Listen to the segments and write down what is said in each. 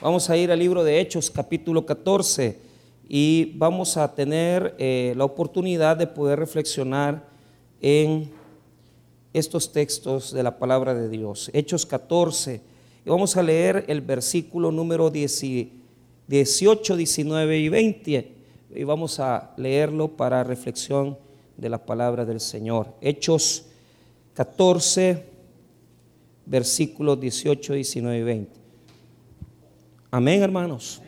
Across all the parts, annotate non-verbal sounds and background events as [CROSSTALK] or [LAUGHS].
Vamos a ir al libro de Hechos, capítulo 14, y vamos a tener eh, la oportunidad de poder reflexionar en estos textos de la palabra de Dios. Hechos 14, y vamos a leer el versículo número 18, 19 y 20, y vamos a leerlo para reflexión de la palabra del Señor. Hechos 14, versículos 18, 19 y 20. Amén, hermanos.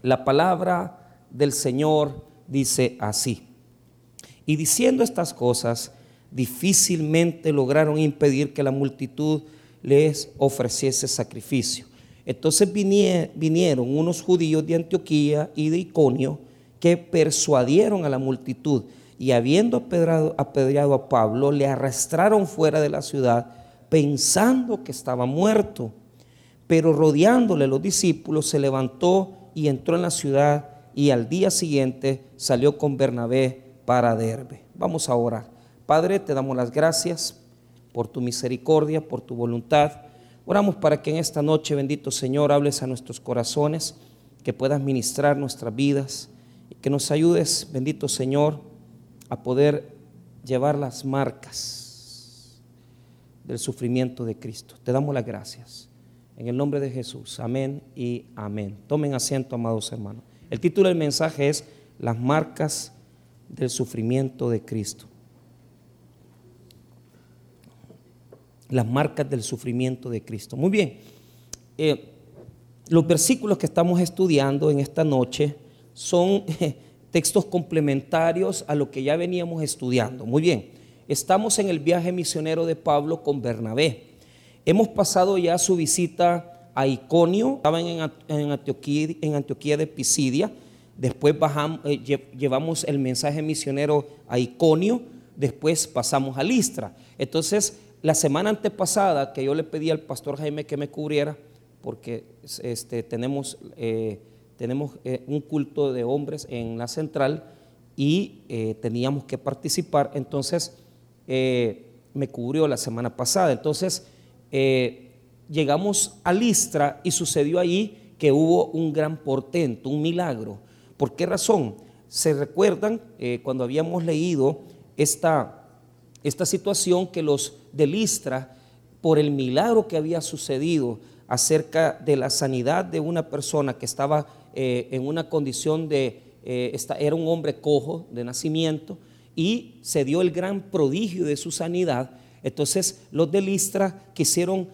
La palabra del Señor dice así. Y diciendo estas cosas, difícilmente lograron impedir que la multitud les ofreciese sacrificio. Entonces vinieron unos judíos de Antioquía y de Iconio que persuadieron a la multitud y habiendo apedreado a Pablo, le arrastraron fuera de la ciudad pensando que estaba muerto. Pero rodeándole los discípulos, se levantó y entró en la ciudad y al día siguiente salió con Bernabé para Derbe. Vamos a orar. Padre, te damos las gracias por tu misericordia, por tu voluntad. Oramos para que en esta noche, bendito Señor, hables a nuestros corazones, que puedas ministrar nuestras vidas y que nos ayudes, bendito Señor, a poder llevar las marcas del sufrimiento de Cristo. Te damos las gracias. En el nombre de Jesús. Amén y amén. Tomen asiento, amados hermanos. El título del mensaje es Las marcas del sufrimiento de Cristo. Las marcas del sufrimiento de Cristo. Muy bien. Eh, los versículos que estamos estudiando en esta noche son textos complementarios a lo que ya veníamos estudiando. Muy bien. Estamos en el viaje misionero de Pablo con Bernabé. Hemos pasado ya su visita a Iconio, estaban en, Antioquía, de Pisidia, después eh, llevamos el mensaje misionero a Iconio, después pasamos a Listra. Entonces, la semana antepasada que yo le pedí al pastor Jaime que me cubriera, porque este, tenemos, eh, tenemos eh, un culto de hombres en la central y teníamos que participar, entonces me cubrió la semana pasada. Entonces, eh, llegamos a Listra y sucedió allí que hubo un gran portento, un milagro. ¿Por qué razón? Se recuerdan eh, cuando habíamos leído esta, esta situación que los de Listra, por el milagro que había sucedido acerca de la sanidad de una persona que estaba eh, en una condición de, era un hombre cojo de nacimiento, y se dio el gran prodigio de su sanidad, entonces los de Listra quisieron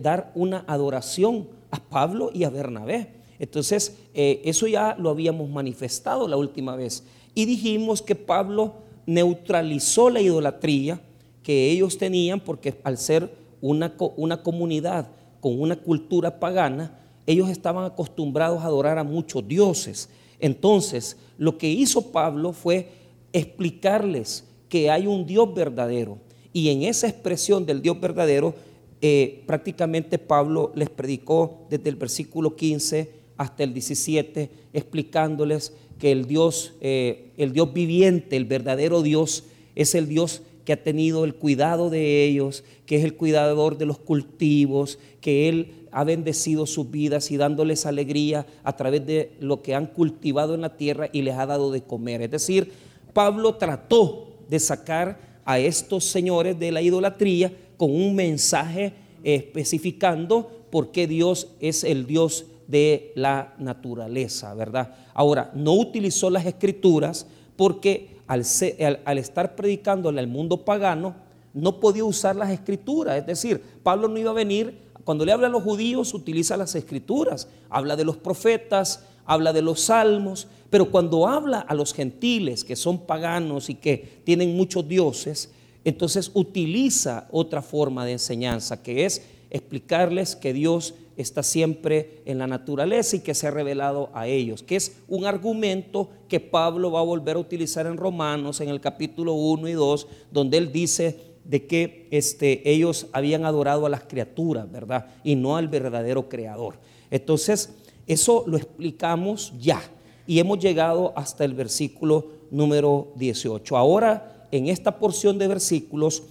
dar una adoración a Pablo y a Bernabé. Entonces eh, eso ya lo habíamos manifestado la última vez. Y dijimos que Pablo neutralizó la idolatría que ellos tenían porque al ser una, una comunidad con una cultura pagana, ellos estaban acostumbrados a adorar a muchos dioses. Entonces, lo que hizo Pablo fue explicarles que hay un Dios verdadero y en esa expresión del Dios verdadero, eh, prácticamente Pablo les predicó desde el versículo 15 hasta el 17, explicándoles que el Dios, eh, el Dios viviente, el verdadero Dios, es el Dios que ha tenido el cuidado de ellos, que es el cuidador de los cultivos, que Él ha bendecido sus vidas y dándoles alegría a través de lo que han cultivado en la tierra y les ha dado de comer. Es decir, Pablo trató de sacar a estos señores de la idolatría con un mensaje especificando por qué Dios es el Dios de la naturaleza, ¿verdad? Ahora, no utilizó las escrituras porque al, estar predicándole al mundo pagano, no podía usar las escrituras. Es decir, Pablo no iba a venir, cuando le habla a los judíos, utiliza las escrituras, habla de los profetas, habla de los salmos, pero cuando habla a los gentiles que son paganos y que tienen muchos dioses, entonces utiliza otra forma de enseñanza, que es explicarles que Dios está siempre en la naturaleza y que se ha revelado a ellos, que es un argumento que Pablo va a volver a utilizar en Romanos en el capítulo 1 y 2, donde él dice de que este, ellos habían adorado a las criaturas, ¿verdad? Y no al verdadero creador. Entonces, eso lo explicamos ya y hemos llegado hasta el versículo número 18. Ahora, en esta porción de versículos,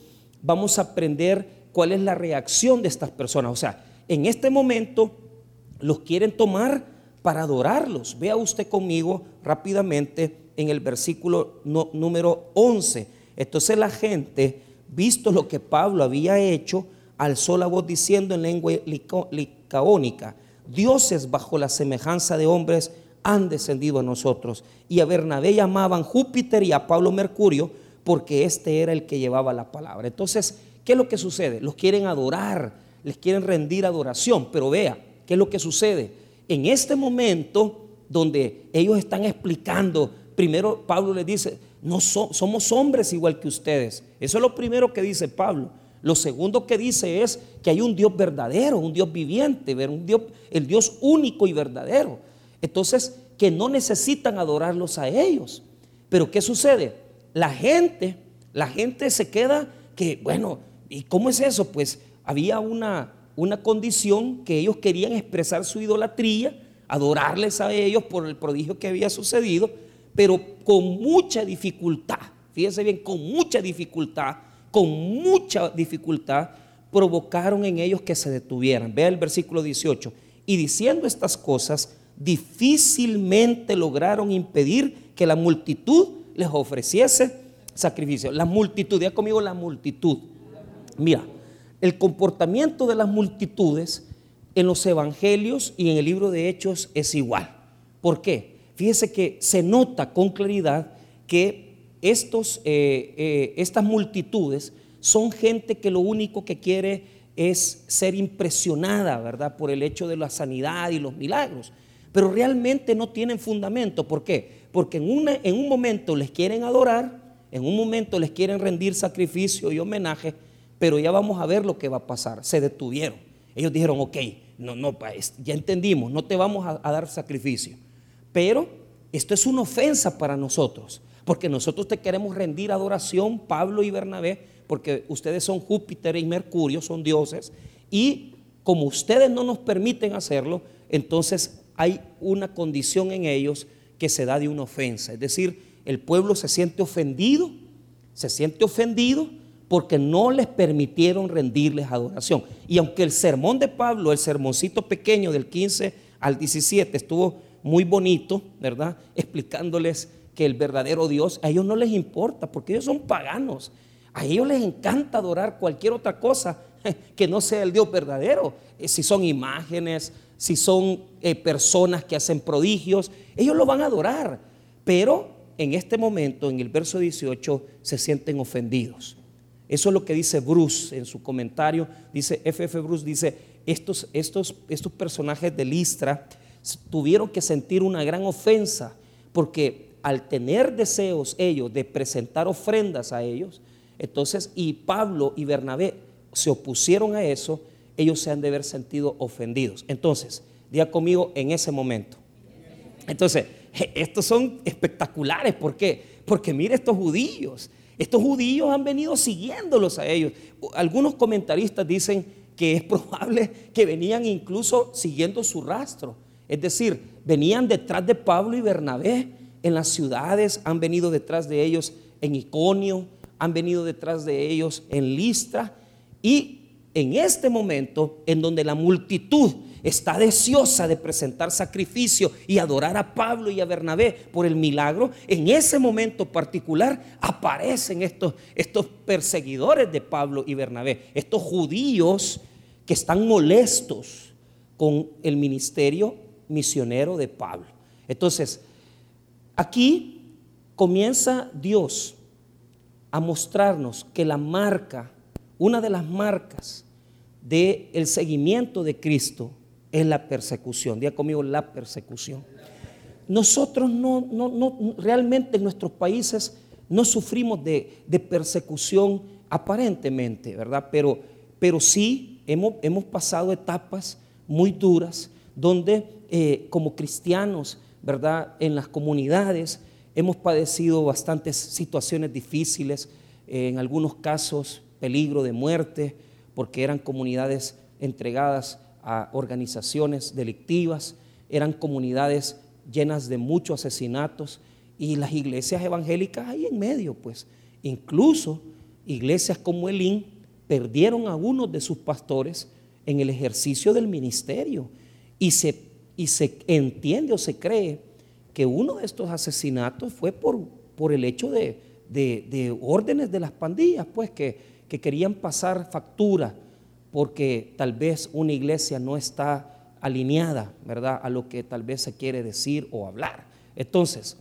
vamos a aprender cuál es la reacción de estas personas. O sea, en este momento los quieren tomar para adorarlos. Vea usted conmigo rápidamente en el versículo número 11. Entonces la gente, visto lo que Pablo había hecho, alzó la voz diciendo en lengua licaónica, dioses bajo la semejanza de hombres han descendido a nosotros. Y a Bernabé llamaban Júpiter y a Pablo Mercurio, porque este era el que llevaba la palabra. Entonces, ¿qué es lo que sucede? Los quieren adorar, les quieren rendir adoración, pero vea, ¿qué es lo que sucede? En este momento donde ellos están explicando, primero Pablo les dice, no somos hombres igual que ustedes. Eso es lo primero que dice Pablo. Lo segundo que dice es que hay un Dios verdadero, un Dios viviente, un Dios, el Dios único y verdadero. Entonces, que no necesitan adorarlos a ellos. Pero ¿qué sucede? La gente, la gente se queda que, bueno, ¿y cómo es eso? Pues había una, una condición que ellos querían expresar su idolatría, adorarles a ellos por el prodigio que había sucedido, pero con mucha dificultad, fíjense bien, con mucha dificultad, con mucha dificultad, provocaron en ellos que se detuvieran. Vea el versículo 18. Y diciendo estas cosas, difícilmente lograron impedir que la multitud les ofreciese sacrificio. La multitud, ya conmigo la multitud. Mira, el comportamiento de las multitudes en los evangelios y en el libro de Hechos es igual. ¿Por qué? Fíjese que se nota con claridad que estos, eh, eh, estas multitudes son gente que lo único que quiere es ser impresionada, ¿verdad? Por el hecho de la sanidad y los milagros pero realmente no tienen fundamento. ¿Por qué? Porque en, en un momento les quieren adorar, en un momento les quieren rendir sacrificio y homenaje, pero ya vamos a ver lo que va a pasar. Se detuvieron. Ellos dijeron, ok, no, no, ya entendimos, no te vamos a, a dar sacrificio. Pero esto es una ofensa para nosotros, porque nosotros te queremos rendir adoración, Pablo y Bernabé, porque ustedes son Júpiter y Mercurio, son dioses, y como ustedes no nos permiten hacerlo, entonces hay una condición en ellos que se da de una ofensa. Es decir, el pueblo se siente ofendido, se siente ofendido porque no les permitieron rendirles adoración. Y aunque el sermón de Pablo, el sermoncito pequeño del 15 al 17 estuvo muy bonito, ¿verdad? Explicándoles que el verdadero Dios, a ellos no les importa porque ellos son paganos. A ellos les encanta adorar cualquier otra cosa [LAUGHS] que no sea el Dios verdadero. Eh, si son imágenes, si son eh, personas que hacen prodigios, ellos lo van a adorar. Pero en este momento, en el verso 18, se sienten ofendidos. Eso es lo que dice Bruce en su comentario. Dice, F.F. Bruce dice, estos, estos, estos personajes de Listra tuvieron que sentir una gran ofensa porque al tener deseos ellos de presentar ofrendas a ellos, entonces, y Pablo y Bernabé se opusieron a eso, ellos se han de haber sentido ofendidos. Entonces, diga conmigo en ese momento. Entonces, estos son espectaculares. ¿Por qué? Porque mire estos judíos. Estos judíos han venido siguiéndolos a ellos. Algunos comentaristas dicen que es probable que venían incluso siguiendo su rastro. Es decir, venían detrás de Pablo y Bernabé en las ciudades, han venido detrás de ellos en Iconio, han venido detrás de ellos en Listra y en este momento en donde la multitud está deseosa de presentar sacrificio y adorar a Pablo y a Bernabé por el milagro, en ese momento particular aparecen estos, estos perseguidores de Pablo y Bernabé, estos judíos que están molestos con el ministerio misionero de Pablo. Entonces, aquí comienza Dios a mostrarnos que la marca, una de las marcas del el seguimiento de Cristo es la persecución. Diga conmigo la persecución. Nosotros no, no, no, realmente en nuestros países no sufrimos de, persecución aparentemente, ¿verdad? Pero, pero sí hemos, hemos pasado etapas muy duras donde eh, como cristianos, ¿verdad? En las comunidades hemos padecido bastantes situaciones difíciles, eh, en algunos casos peligro de muerte, porque eran comunidades entregadas a organizaciones delictivas, eran comunidades llenas de muchos asesinatos y las iglesias evangélicas ahí en medio, pues incluso iglesias como Elín perdieron a uno de sus pastores en el ejercicio del ministerio Y se, y se entiende o se cree que uno de estos asesinatos fue por, por el hecho de, de, órdenes de las pandillas, pues que, que querían pasar factura porque tal vez una iglesia no está alineada, ¿verdad?, a lo que tal vez se quiere decir o hablar. Entonces,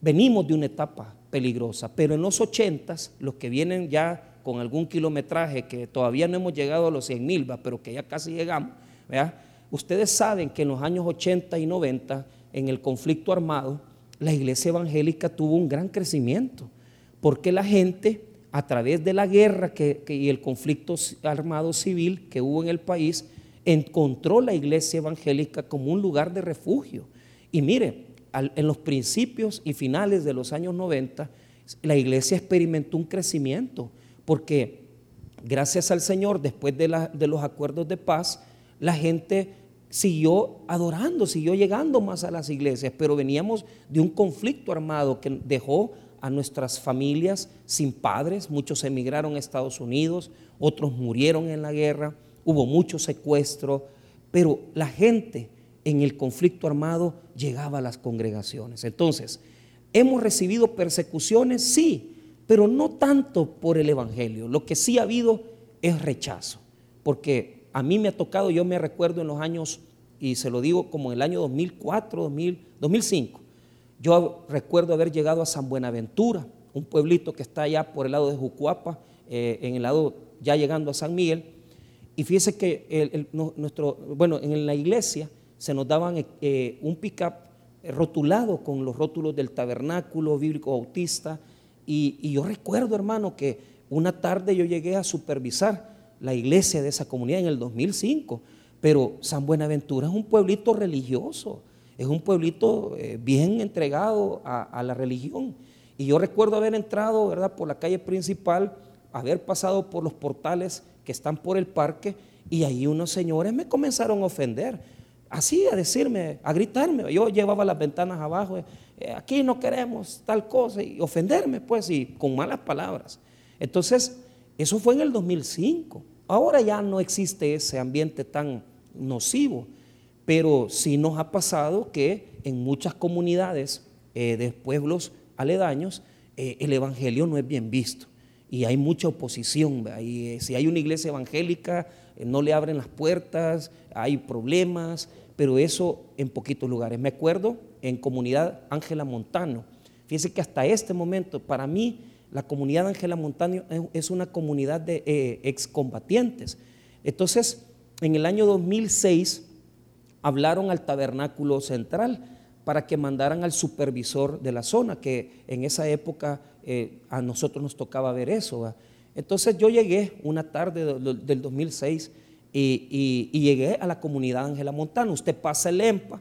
venimos de una etapa peligrosa, pero en los ochentas, los que vienen ya con algún kilometraje, que todavía no hemos llegado a los 100 mil, pero que ya casi llegamos, ¿verdad? Ustedes saben que en los años 80 y 90, en el conflicto armado, la iglesia evangélica tuvo un gran crecimiento, porque la gente a través de la guerra que, y el conflicto armado civil que hubo en el país, encontró la iglesia evangélica como un lugar de refugio. Y mire, en los principios y finales de los años 90, la iglesia experimentó un crecimiento, porque gracias al Señor, después de, de los acuerdos de paz, la gente siguió adorando, siguió llegando más a las iglesias, pero veníamos de un conflicto armado que dejó a nuestras familias sin padres, muchos emigraron a Estados Unidos, otros murieron en la guerra, hubo mucho secuestro, pero la gente en el conflicto armado llegaba a las congregaciones. Entonces, ¿hemos recibido persecuciones? Sí, pero no tanto por el Evangelio. Lo que sí ha habido es rechazo, porque a mí me ha tocado, yo me recuerdo en los años, y se lo digo como en el año 2004, 2005, yo recuerdo haber llegado a San Buenaventura, un pueblito que está allá por el lado de Jucuapa, eh, en el lado ya llegando a San Miguel. Y fíjese que nuestro, bueno, en la iglesia se nos daban eh, un pick-up rotulado con los rótulos del tabernáculo bíblico bautista. Y, yo recuerdo, hermano, que una tarde yo llegué a supervisar la iglesia de esa comunidad en el 2005. Pero San Buenaventura es un pueblito religioso es un pueblito eh, bien entregado a, la religión. Y yo recuerdo haber entrado, ¿verdad?, por la calle principal, haber pasado por los portales que están por el parque y ahí unos señores me comenzaron a ofender, así a decirme, a gritarme. Yo llevaba las ventanas abajo, eh, aquí no queremos tal cosa y ofenderme, pues, y con malas palabras. Entonces, eso fue en el 2005. Ahora ya no existe ese ambiente tan nocivo. Pero sí nos ha pasado que en muchas comunidades eh, de pueblos aledaños eh, el Evangelio no es bien visto y hay mucha oposición. Eh, si hay una iglesia evangélica, no le abren las puertas, hay problemas, pero eso en poquitos lugares. Me acuerdo en comunidad Ángela Montano. Fíjense que hasta este momento, para mí, la comunidad Ángela Montano es una comunidad de excombatientes. Entonces, en el año 2006, hablaron al tabernáculo central para que mandaran al supervisor de la zona, que en esa época eh, a nosotros nos tocaba ver eso. Entonces yo llegué una tarde del 2006 y, llegué a la comunidad Ángela Montano. Usted pasa el EMPA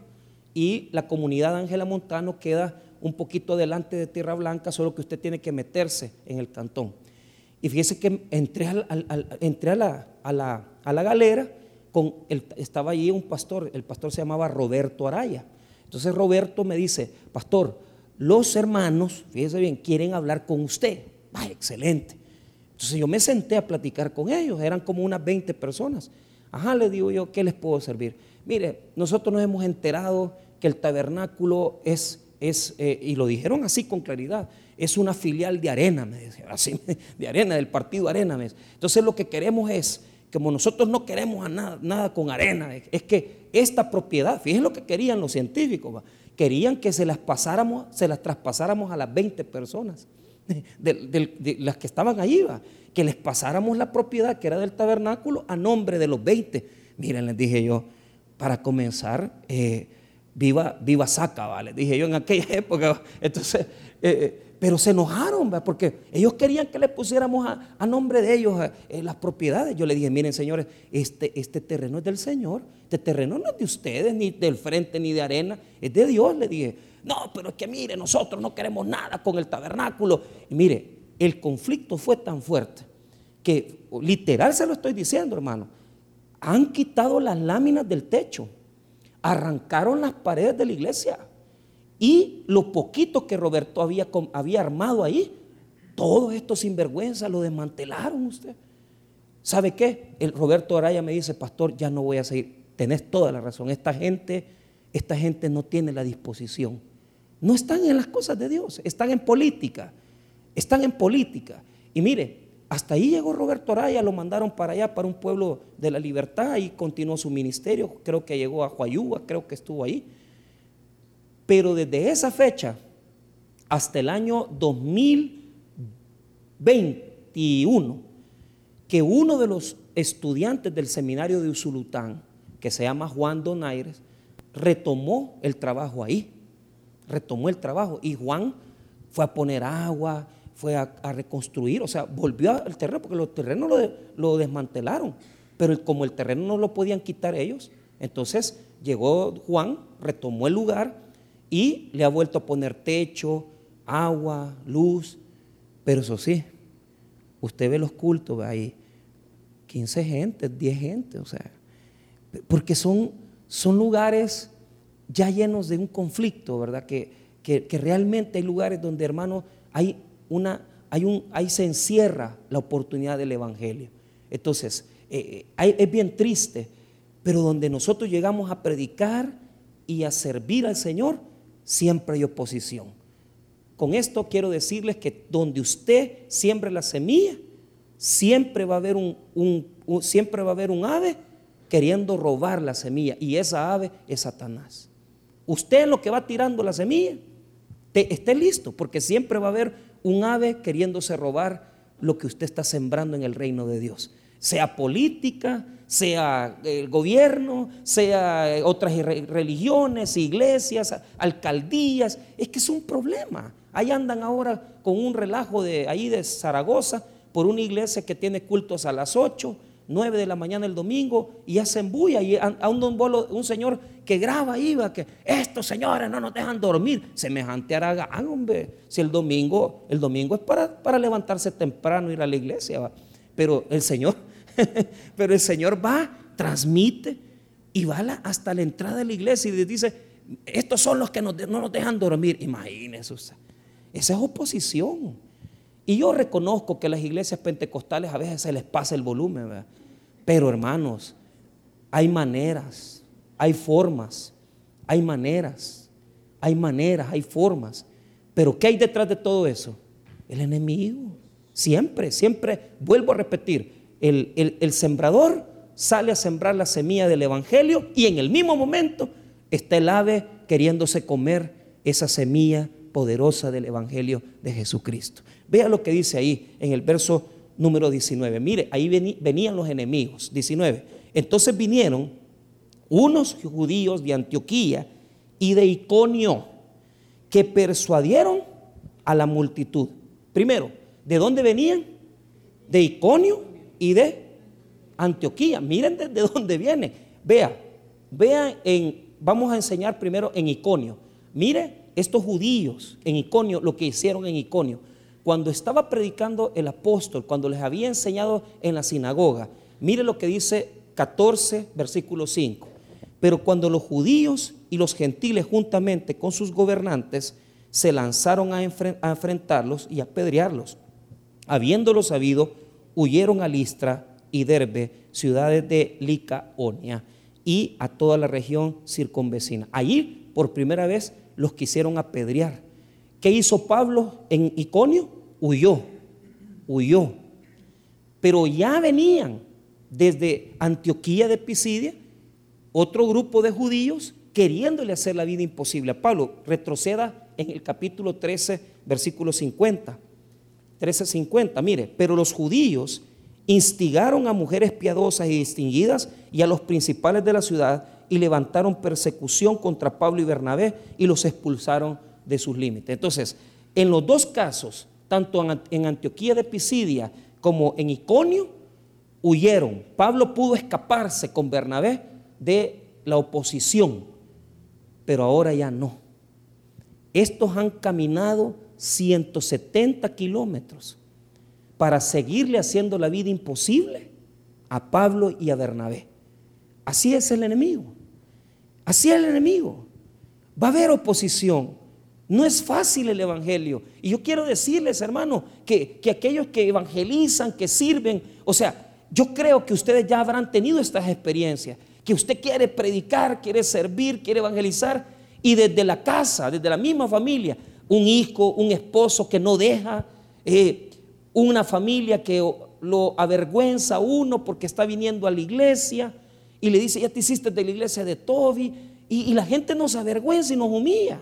y la comunidad Ángela Montano queda un poquito delante de Tierra Blanca, solo que usted tiene que meterse en el cantón. Y fíjese que entré, a, la, a, la, galera estaba allí un pastor, el pastor se llamaba Roberto Araya. Entonces Roberto me dice, pastor, los hermanos, fíjese bien, quieren hablar con usted. Ah, excelente. Entonces yo me senté a platicar con ellos, eran como unas 20 personas. Ajá, le digo yo, ¿qué les puedo servir? Mire, nosotros nos hemos enterado que el tabernáculo es, eh, y lo dijeron así con claridad, es una filial de Arena, me decía, así, [LAUGHS] de Arena, del partido Arena. Entonces lo que queremos es como nosotros no queremos nada, nada, con arena, es que esta propiedad, fíjense lo que querían los científicos, querían que se las pasáramos, se las traspasáramos a las 20 personas, [LAUGHS] de, las que estaban allí, que les pasáramos la propiedad que era del tabernáculo a nombre de los 20. Miren, les dije yo, para comenzar, eh, viva, viva saca, les dije yo en aquella [LAUGHS] época. Entonces, eh, pero se enojaron, porque ellos querían que le pusiéramos a, nombre de ellos eh, las propiedades. Yo le dije, miren señores, este, este terreno es del Señor, este terreno no es de ustedes, ni del frente, ni de arena, es de Dios, le dije. No, pero es que mire, nosotros no queremos nada con el tabernáculo. Y mire, el conflicto fue tan fuerte que literal se lo estoy diciendo, hermano. Han quitado las láminas del techo, arrancaron las paredes de la iglesia y lo poquito que Roberto había, había armado ahí, todo esto sinvergüenza lo desmantelaron usted. ¿Sabe qué? El Roberto Araya me dice, pastor, ya no voy a seguir. tenés toda la razón. Esta gente, esta gente no tiene la disposición. No están en las cosas de Dios, están en política. Están en política. Y mire, hasta ahí llegó Roberto Araya, lo mandaron para allá, para un pueblo de la libertad, y continuó su ministerio. Creo que llegó a Huayúa, creo que estuvo ahí. Pero desde esa fecha hasta el año 2021, que uno de los estudiantes del seminario de Usulután, que se llama Juan Donaires, retomó el trabajo ahí. Retomó el trabajo. Y Juan fue a poner agua, fue a, reconstruir, o sea, volvió al terreno, porque los terrenos lo, desmantelaron. Pero como el terreno no lo podían quitar ellos, entonces llegó Juan, retomó el lugar y le ha vuelto a poner techo, agua, luz. Pero eso sí, usted ve los cultos, ahí 15 gente, 10 gente, o sea, porque son, son lugares ya llenos de un conflicto, ¿verdad? Que, que, realmente hay lugares donde, hermano, hay una, hay un, ahí se encierra la oportunidad del Evangelio. Entonces, eh, eh, es bien triste, pero donde nosotros llegamos a predicar y a servir al Señor, siempre hay oposición. Con esto quiero decirles que donde usted siembre la semilla, siempre va a haber un, siempre va a haber un ave queriendo robar la semilla y esa ave es Satanás. Usted lo que va tirando la semilla, esté listo, porque siempre va a haber un ave queriéndose robar lo que usted está sembrando en el reino de Dios. Sea política, sea el gobierno, sea eh, otras religiones, iglesias, alcaldías. Es que es un problema. Ahí andan ahora con un relajo de ahí de Zaragoza por una iglesia que tiene cultos a las 8, 9 de la mañana el domingo y hacen bulla y a un, un señor que graba iba que estos señores no nos dejan dormir, semejante aragán, hombre. Si el domingo, el domingo es para, para levantarse temprano ir a la iglesia, pero el Señor, [LAUGHS] pero el Señor va, transmite y va hasta la entrada de la iglesia y dice, estos son los que no nos dejan dormir. Imagínense, esa es oposición. Y yo reconozco que las iglesias pentecostales a veces se les pasa el volumen, pero hermanos, hay maneras, hay formas, hay maneras, hay maneras, hay formas. Pero ¿qué hay detrás de todo eso? El enemigo. Siempre, siempre, vuelvo a repetir, el, el sembrador sale a sembrar la semilla del Evangelio y en el mismo momento está el ave queriéndose comer esa semilla poderosa del Evangelio de Jesucristo. Vea lo que dice ahí en el verso número 19. Mire, ahí venían los enemigos. 19. Entonces vinieron unos judíos de Antioquía y de Iconio que persuadieron a la multitud. Primero, ¿de dónde venían? De Iconio y de Antioquía. Miren de dónde viene. Vea, vea en, vamos a enseñar primero en Iconio. Mire estos judíos en Iconio, lo que hicieron en Iconio, cuando estaba predicando el apóstol, cuando les había enseñado en la sinagoga, mire lo que dice 14, versículo 5. Pero cuando los judíos y los gentiles juntamente con sus gobernantes se lanzaron a, enfrentarlos y a apedrearlos, habiéndolo sabido, huyeron a Listra y Derbe, ciudades de Licaonia, y a toda la región circunvecina. Allí, por primera vez, los quisieron apedrear. ¿Qué hizo Pablo en Iconio? Huyó, huyó. Pero ya venían desde Antioquía de Pisidia otro grupo de judíos queriéndole hacer la vida imposible a Pablo. Retroceda en el capítulo 13, versículo 50. 13, 50. Mire, pero los judíos instigaron a mujeres piadosas y distinguidas y a los principales de la ciudad y levantaron persecución contra Pablo y Bernabé y los expulsaron de sus límites. Entonces, en los dos casos, tanto en Antioquía de Pisidia como en Iconio, huyeron. Pablo pudo escaparse con Bernabé de la oposición, pero ahora ya no. Estos han caminado 170 kilómetros para seguirle haciendo la vida imposible a Pablo y a Bernabé. Así es el enemigo. Así es el enemigo. Va a haber oposición. No es fácil el Evangelio. Y yo quiero decirles, hermano, que, que aquellos que evangelizan, que sirven, o sea, yo creo que ustedes ya habrán tenido estas experiencias, que usted quiere predicar, quiere servir, quiere evangelizar, y desde la casa, desde la misma familia, un hijo, un esposo que no deja, eh, una familia que lo avergüenza a uno porque está viniendo a la iglesia y le dice, ya te hiciste de la iglesia de Toby, y, y la gente nos avergüenza y nos humilla,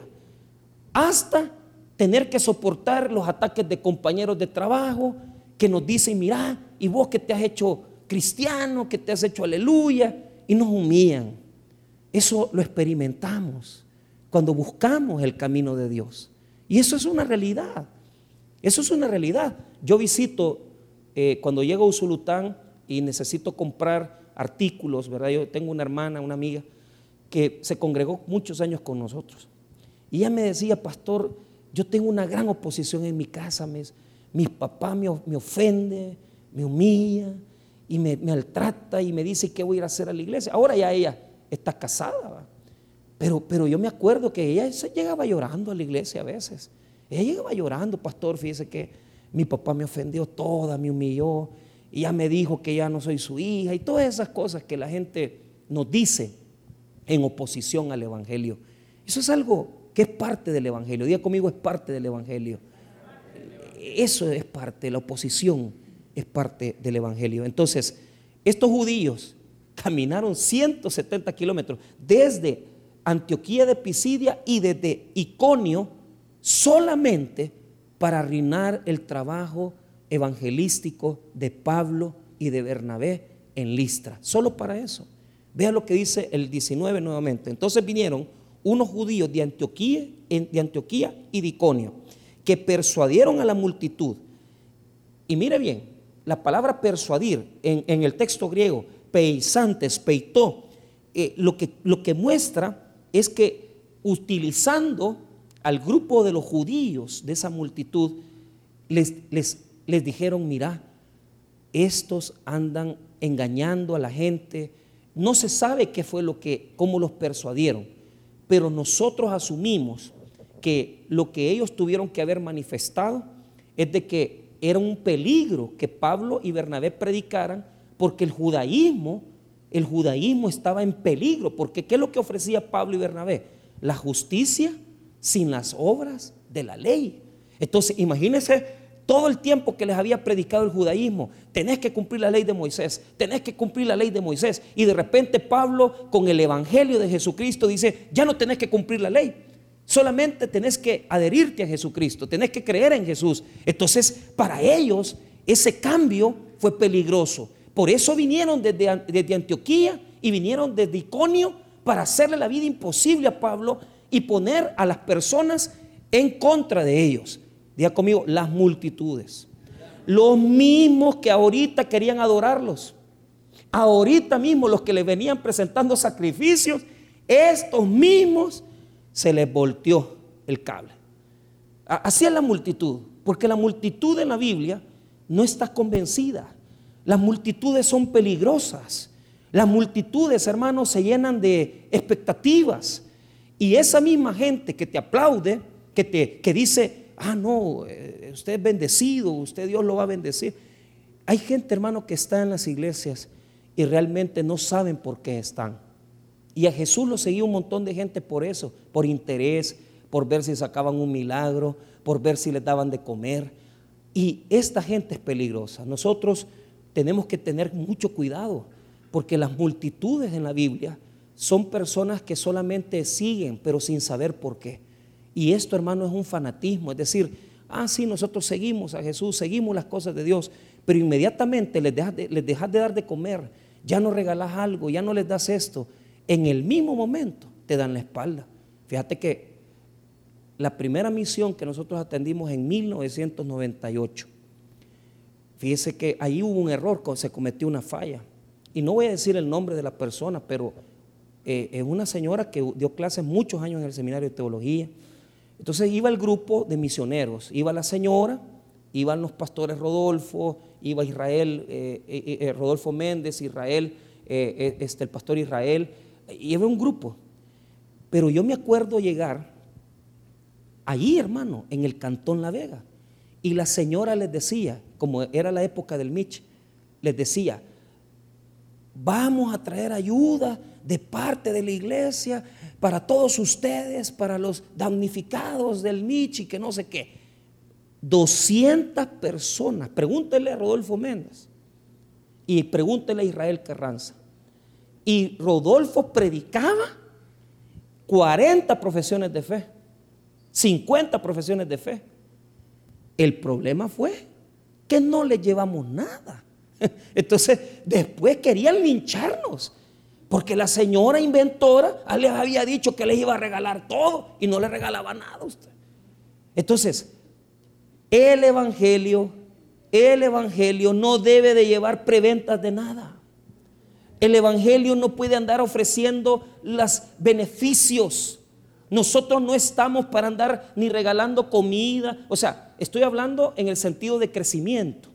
hasta tener que soportar los ataques de compañeros de trabajo que nos dicen, mira, y vos que te has hecho cristiano, que te has hecho aleluya, y nos humillan. Eso lo experimentamos cuando buscamos el camino de Dios. Y eso es una realidad. Eso es una realidad. Yo visito, eh, cuando llego a Usulután y necesito comprar artículos, ¿verdad? Yo tengo una hermana, una amiga, que se congregó muchos años con nosotros. Y ella me decía, pastor, yo tengo una gran oposición en mi casa, mis, mis papás me, me ofende, me humilla y me, maltrata y me dice que voy a ir a hacer a la iglesia. Ahora ya ella está casada, Pero, pero yo me acuerdo que ella se llegaba llorando a la iglesia a veces. Ella llegaba llorando, pastor, fíjese que mi papá me ofendió toda, me humilló y ya me dijo que ya no soy su hija y todas esas cosas que la gente nos dice en oposición al Evangelio. Eso es algo que es parte del Evangelio. Diga conmigo, es parte del Evangelio. Eso es parte, la oposición es parte del Evangelio. Entonces, estos judíos [LAUGHS] caminaron 170 kilómetros desde Antioquía de Pisidia y desde Iconio solamente para arruinar el trabajo evangelístico de Pablo y de Bernabé en Listra. Solo para eso. Vea lo que dice el 19 nuevamente. Entonces vinieron unos judíos de Antioquía, y de Iconio, que persuadieron a la multitud. Y mire bien, la palabra persuadir en, el texto griego, peisantes, peitó, eh, lo, que, lo que muestra es que utilizando al grupo de los judíos de esa multitud, les, les, les dijeron, mira, estos andan engañando a la gente. No se sabe qué fue lo que, cómo los persuadieron, pero nosotros asumimos que lo que ellos tuvieron que haber manifestado es de que era un peligro que Pablo y Bernabé predicaran, porque el judaísmo, el judaísmo estaba en peligro, porque ¿qué es lo que ofrecía Pablo y Bernabé? La justicia sin las obras de la ley. Entonces, imagínense todo el tiempo que les había predicado el judaísmo, tenés que cumplir la ley de Moisés, tenés que cumplir la ley de Moisés. Y de repente Pablo con el Evangelio de Jesucristo dice, ya no tenés que cumplir la ley, solamente tenés que adherirte a Jesucristo, tenés que creer en Jesús. Entonces, para ellos ese cambio fue peligroso. Por eso vinieron desde, desde Antioquía y vinieron desde Iconio para hacerle la vida imposible a Pablo y poner a las personas en contra de ellos. Diga conmigo, las multitudes. Los mismos que ahorita querían adorarlos. Ahorita mismo los que le venían presentando sacrificios, estos mismos se les volteó el cable. Así es la multitud, porque la multitud en la Biblia no está convencida. Las multitudes son peligrosas. Las multitudes, hermanos, se llenan de expectativas. Y esa misma gente que te aplaude, que te que dice, ah, no, eh, usted es bendecido, usted Dios lo va a bendecir. Hay gente, hermano, que está en las iglesias y realmente no saben por qué están. Y a Jesús lo seguía un montón de gente por eso, por interés, por ver si sacaban un milagro, por ver si les daban de comer. Y esta gente es peligrosa. Nosotros tenemos que tener mucho cuidado, porque las multitudes en la Biblia son personas que solamente siguen, pero sin saber por qué. Y esto, hermano, es un fanatismo, es decir, ah, sí, nosotros seguimos a Jesús, seguimos las cosas de Dios, pero inmediatamente les dejas de, les dejas de dar de comer, ya no regalas algo, ya no les das esto, en el mismo momento te dan la espalda. Fíjate que la primera misión que nosotros atendimos en 1998, fíjese que ahí hubo un error, se cometió una falla. Y no voy a decir el nombre de la persona, pero eh, es una señora que dio clases muchos años en el seminario de teología. Entonces iba el grupo de misioneros, iba la señora, iban los pastores Rodolfo, iba Israel, eh, eh, Rodolfo Méndez, Israel, este, el pastor Israel, iba un grupo. Pero yo me acuerdo llegar allí, hermano, en el cantón La Vega, y la señora les decía, como era la época del Mich, les decía, vamos a traer ayuda de parte de la iglesia para todos ustedes, para los damnificados del Michi, que no sé qué. 200 personas. Pregúntele a Rodolfo Méndez y pregúntele a Israel Carranza. Y Rodolfo predicaba 40 profesiones de fe, 50 profesiones de fe. El problema fue que no le llevamos nada. [LAUGHS] Entonces, después querían lincharnos. Porque la señora inventora ah, les había dicho que les iba a regalar todo y no le regalaba nada a usted. Entonces, el Evangelio, el Evangelio no debe de llevar preventas de nada. El Evangelio no puede andar ofreciendo los beneficios. Nosotros no estamos para andar ni regalando comida. O sea, estoy hablando en el sentido de crecimiento.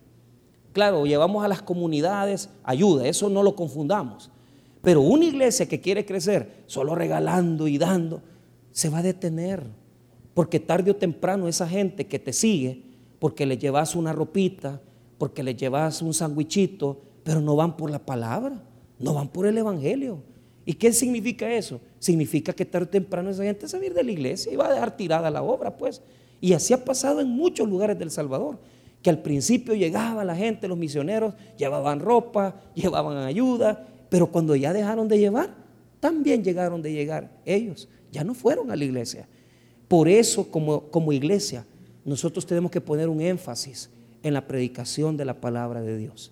Claro, llevamos a las comunidades ayuda, eso no lo confundamos. Pero una iglesia que quiere crecer solo regalando y dando, se va a detener. Porque tarde o temprano esa gente que te sigue, porque le llevas una ropita, porque le llevas un sandwichito, pero no van por la palabra, no van por el evangelio. ¿Y qué significa eso? Significa que tarde o temprano esa gente se va a ir de la iglesia y va a dejar tirada la obra, pues. Y así ha pasado en muchos lugares del Salvador que al principio llegaba la gente, los misioneros, llevaban ropa, [LAUGHS] llevaban ayuda, pero cuando ya dejaron de llevar, también llegaron de llegar ellos, ya no fueron a la iglesia. Por eso como, como iglesia nosotros tenemos que poner un énfasis en la predicación de la palabra de Dios.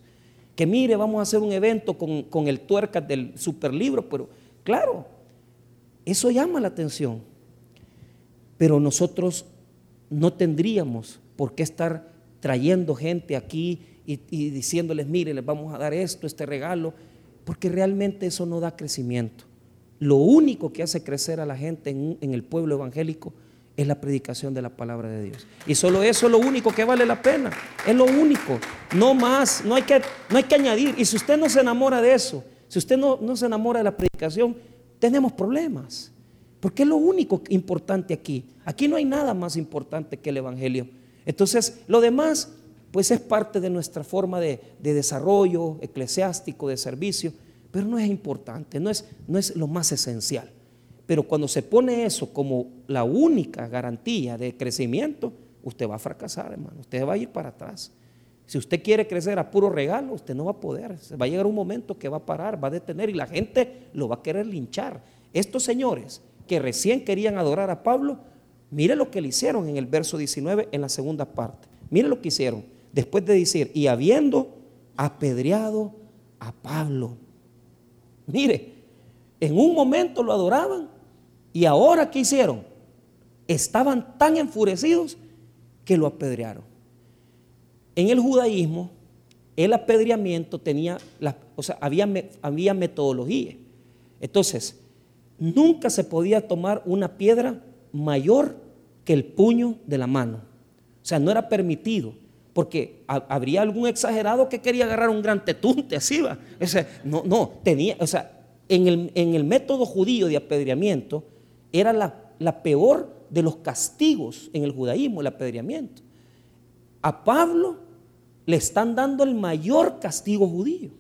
Que mire, vamos a hacer un evento con, con el tuercas del superlibro, pero claro, eso llama la atención. Pero nosotros no tendríamos por qué estar trayendo gente aquí y, diciéndoles, mire, les vamos a dar esto, este regalo, porque realmente eso no da crecimiento. Lo único que hace crecer a la gente en, el pueblo evangélico es la predicación de la palabra de Dios. Y solo eso es lo único que vale la pena. Es lo único. No más. No hay que, no hay que añadir. Y si usted no se enamora de eso, si usted no, no se enamora de la predicación, tenemos problemas. Porque es lo único importante aquí. Aquí no hay nada más importante que el Evangelio. Entonces, lo demás, pues es parte de nuestra forma de, desarrollo eclesiástico, de servicio, pero no es importante, no es, no es lo más esencial. Pero cuando se pone eso como la única garantía de crecimiento, usted va a fracasar, hermano, usted va a ir para atrás. Si usted quiere crecer a puro regalo, usted no va a poder. Va a llegar un momento que va a parar, va a detener y la gente lo va a querer linchar. Estos señores que recién querían adorar a Pablo, Mire lo que le hicieron en el verso 19 en la segunda parte. Mire lo que hicieron. Después de decir, y habiendo apedreado a Pablo. Mire, en un momento lo adoraban y ahora ¿qué hicieron? Estaban tan enfurecidos que lo apedrearon. En el judaísmo, el apedreamiento tenía, o sea, había, había metodología. Entonces, nunca se podía tomar una piedra mayor que el puño de la mano. O sea, no era permitido, porque habría algún exagerado que quería agarrar un gran tetunte, así va. No, no, tenía, o sea, en el, en el método judío de apedreamiento era la, la peor de los castigos en el judaísmo, el apedreamiento. A Pablo le están dando el mayor castigo judío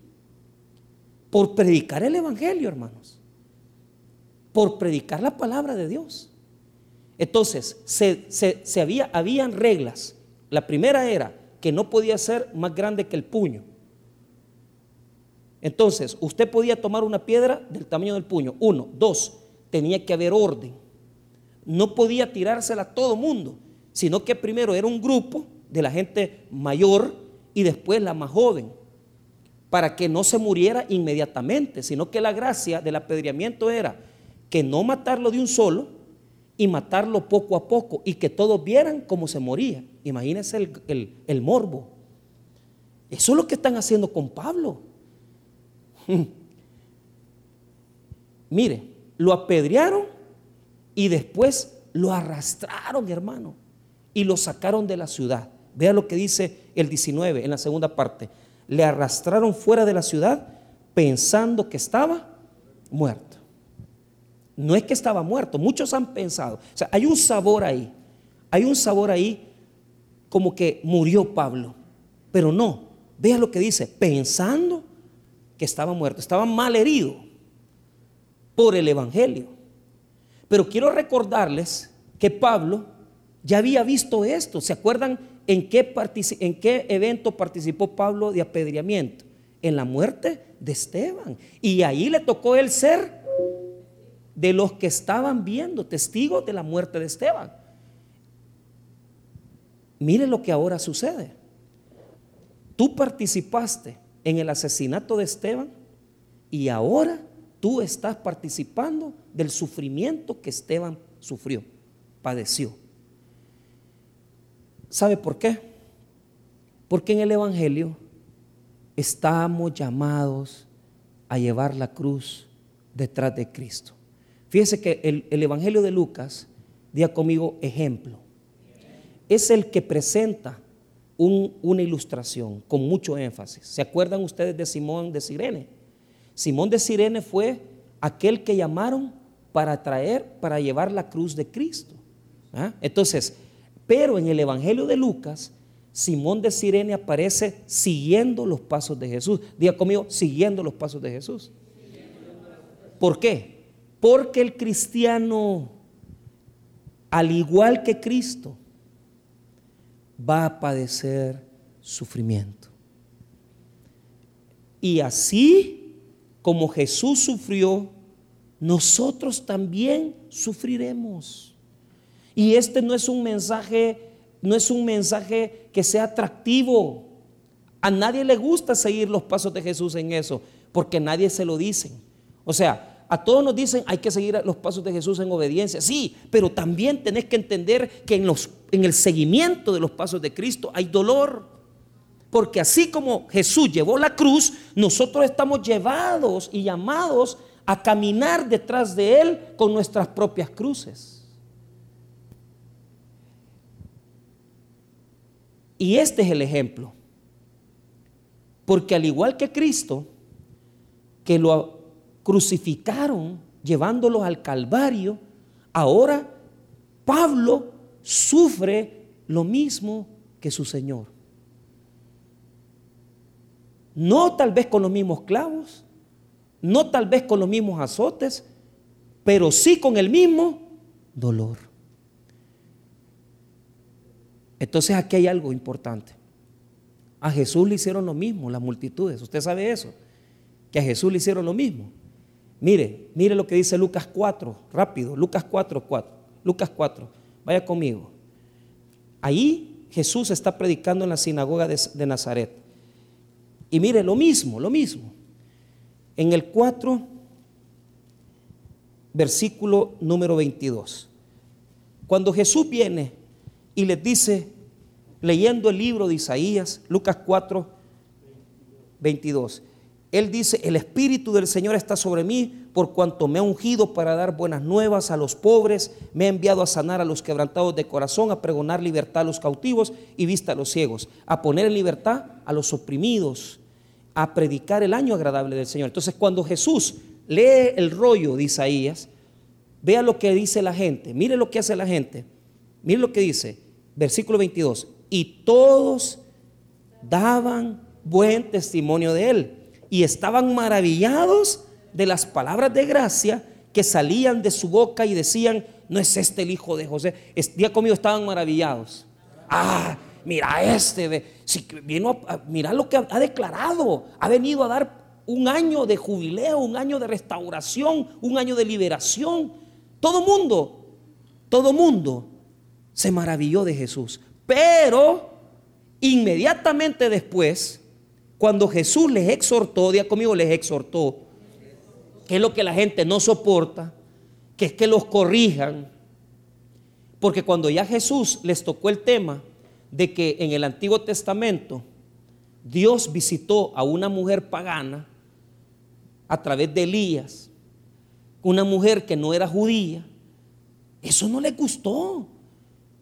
por predicar el Evangelio, hermanos, por predicar la palabra de Dios. Entonces, se, había, habían reglas. La primera era que no podía ser más grande que el puño. Entonces, usted podía tomar una piedra del tamaño del puño. Uno. Dos, tenía que haber orden. No podía tirársela a todo mundo, sino que primero era un grupo de la gente mayor y después la más joven, para que no se muriera inmediatamente, sino que la gracia del apedreamiento era que no matarlo de un solo, y matarlo poco a poco y que todos vieran cómo se moría. Imagínense el, morbo. Eso es lo que están haciendo con Pablo. [LAUGHS] Mire, lo apedrearon y después lo arrastraron, hermano, y lo sacaron de la ciudad. Vea lo que dice el 19 en la segunda parte. Le arrastraron fuera de la ciudad pensando que estaba muerto. No es que estaba muerto, muchos han pensado. O sea, hay un sabor ahí, hay un sabor ahí como que murió Pablo, pero no. Vea lo que dice, pensando que estaba muerto, estaba mal herido. por el Evangelio. Pero quiero recordarles que Pablo ya había visto esto. ¿Se acuerdan en qué, en qué evento participó Pablo de apedreamiento? En la muerte de Esteban. Y ahí le tocó el ser de los que estaban viendo, testigos de la muerte de Esteban. Mire lo que ahora sucede. Tú participaste en el asesinato de Esteban y ahora tú estás participando del sufrimiento que Esteban sufrió, padeció. ¿Sabe por qué? Porque en el Evangelio estamos llamados a llevar la cruz detrás de Cristo. Fíjese que el, Evangelio de Lucas, día conmigo ejemplo, es el que presenta una ilustración con mucho énfasis. ¿Se acuerdan ustedes de Simón de Sirene? Simón de Sirene fue aquel que llamaron para traer, para llevar la cruz de Cristo. ¿ah? Entonces, pero en el Evangelio de Lucas, Simón de Sirene aparece siguiendo los pasos de Jesús. Diga conmigo, siguiendo los pasos de Jesús. ¿Por qué? Porque el cristiano, al igual que Cristo, va a padecer sufrimiento. Y así como Jesús sufrió, nosotros también sufriremos. Y este no es un mensaje, no es un mensaje que sea atractivo. A nadie le gusta seguir los pasos de Jesús en eso, porque nadie se lo dice. O sea, a todos nos dicen hay que seguir los pasos de Jesús en obediencia. Sí, pero también tenés que entender que en, los, en el seguimiento de los pasos de Cristo hay dolor. Porque así como Jesús llevó la cruz, nosotros estamos llevados y llamados a caminar detrás de Él con nuestras propias cruces. Y este es el ejemplo. Porque al igual que Cristo, que lo crucificaron llevándolos al Calvario, ahora Pablo sufre lo mismo que su Señor. No tal vez con los mismos clavos, no tal vez con los mismos azotes, pero sí con el mismo dolor. Entonces aquí hay algo importante. A Jesús le hicieron lo mismo las multitudes. Usted sabe eso, que a Jesús le hicieron lo mismo. Mire, mire lo que dice Lucas 4, rápido, Lucas 4, 4, Lucas 4, vaya conmigo. Ahí Jesús está predicando en la sinagoga de, de Nazaret. Y mire, lo mismo, lo mismo. En el 4, versículo número 22. Cuando Jesús viene y les dice, leyendo el libro de Isaías, Lucas 4, 22, él dice, el Espíritu del Señor está sobre mí por cuanto me ha ungido para dar buenas nuevas a los pobres, me ha enviado a sanar a los quebrantados de corazón, a pregonar libertad a los cautivos y vista a los ciegos, a poner en libertad a los oprimidos, a predicar el año agradable del Señor. Entonces cuando Jesús lee el rollo de Isaías, vea lo que dice la gente, mire lo que hace la gente, mire lo que dice, versículo 22, y todos daban buen testimonio de él y estaban maravillados de las palabras de gracia que salían de su boca y decían, no es este el hijo de José. Día conmigo estaban maravillados. Ah, mira este, si vino mira lo que ha, declarado. Ha venido a dar un año de jubileo, un año de restauración, un año de liberación. Todo mundo, todo mundo se maravilló de Jesús. Pero inmediatamente después cuando Jesús les exhortó, día conmigo, les exhortó, que es lo que la gente no soporta, que es que los corrijan. Porque cuando ya Jesús les tocó el tema de que en el Antiguo Testamento Dios visitó a una mujer pagana a través de Elías, una mujer que no era judía, eso no le gustó.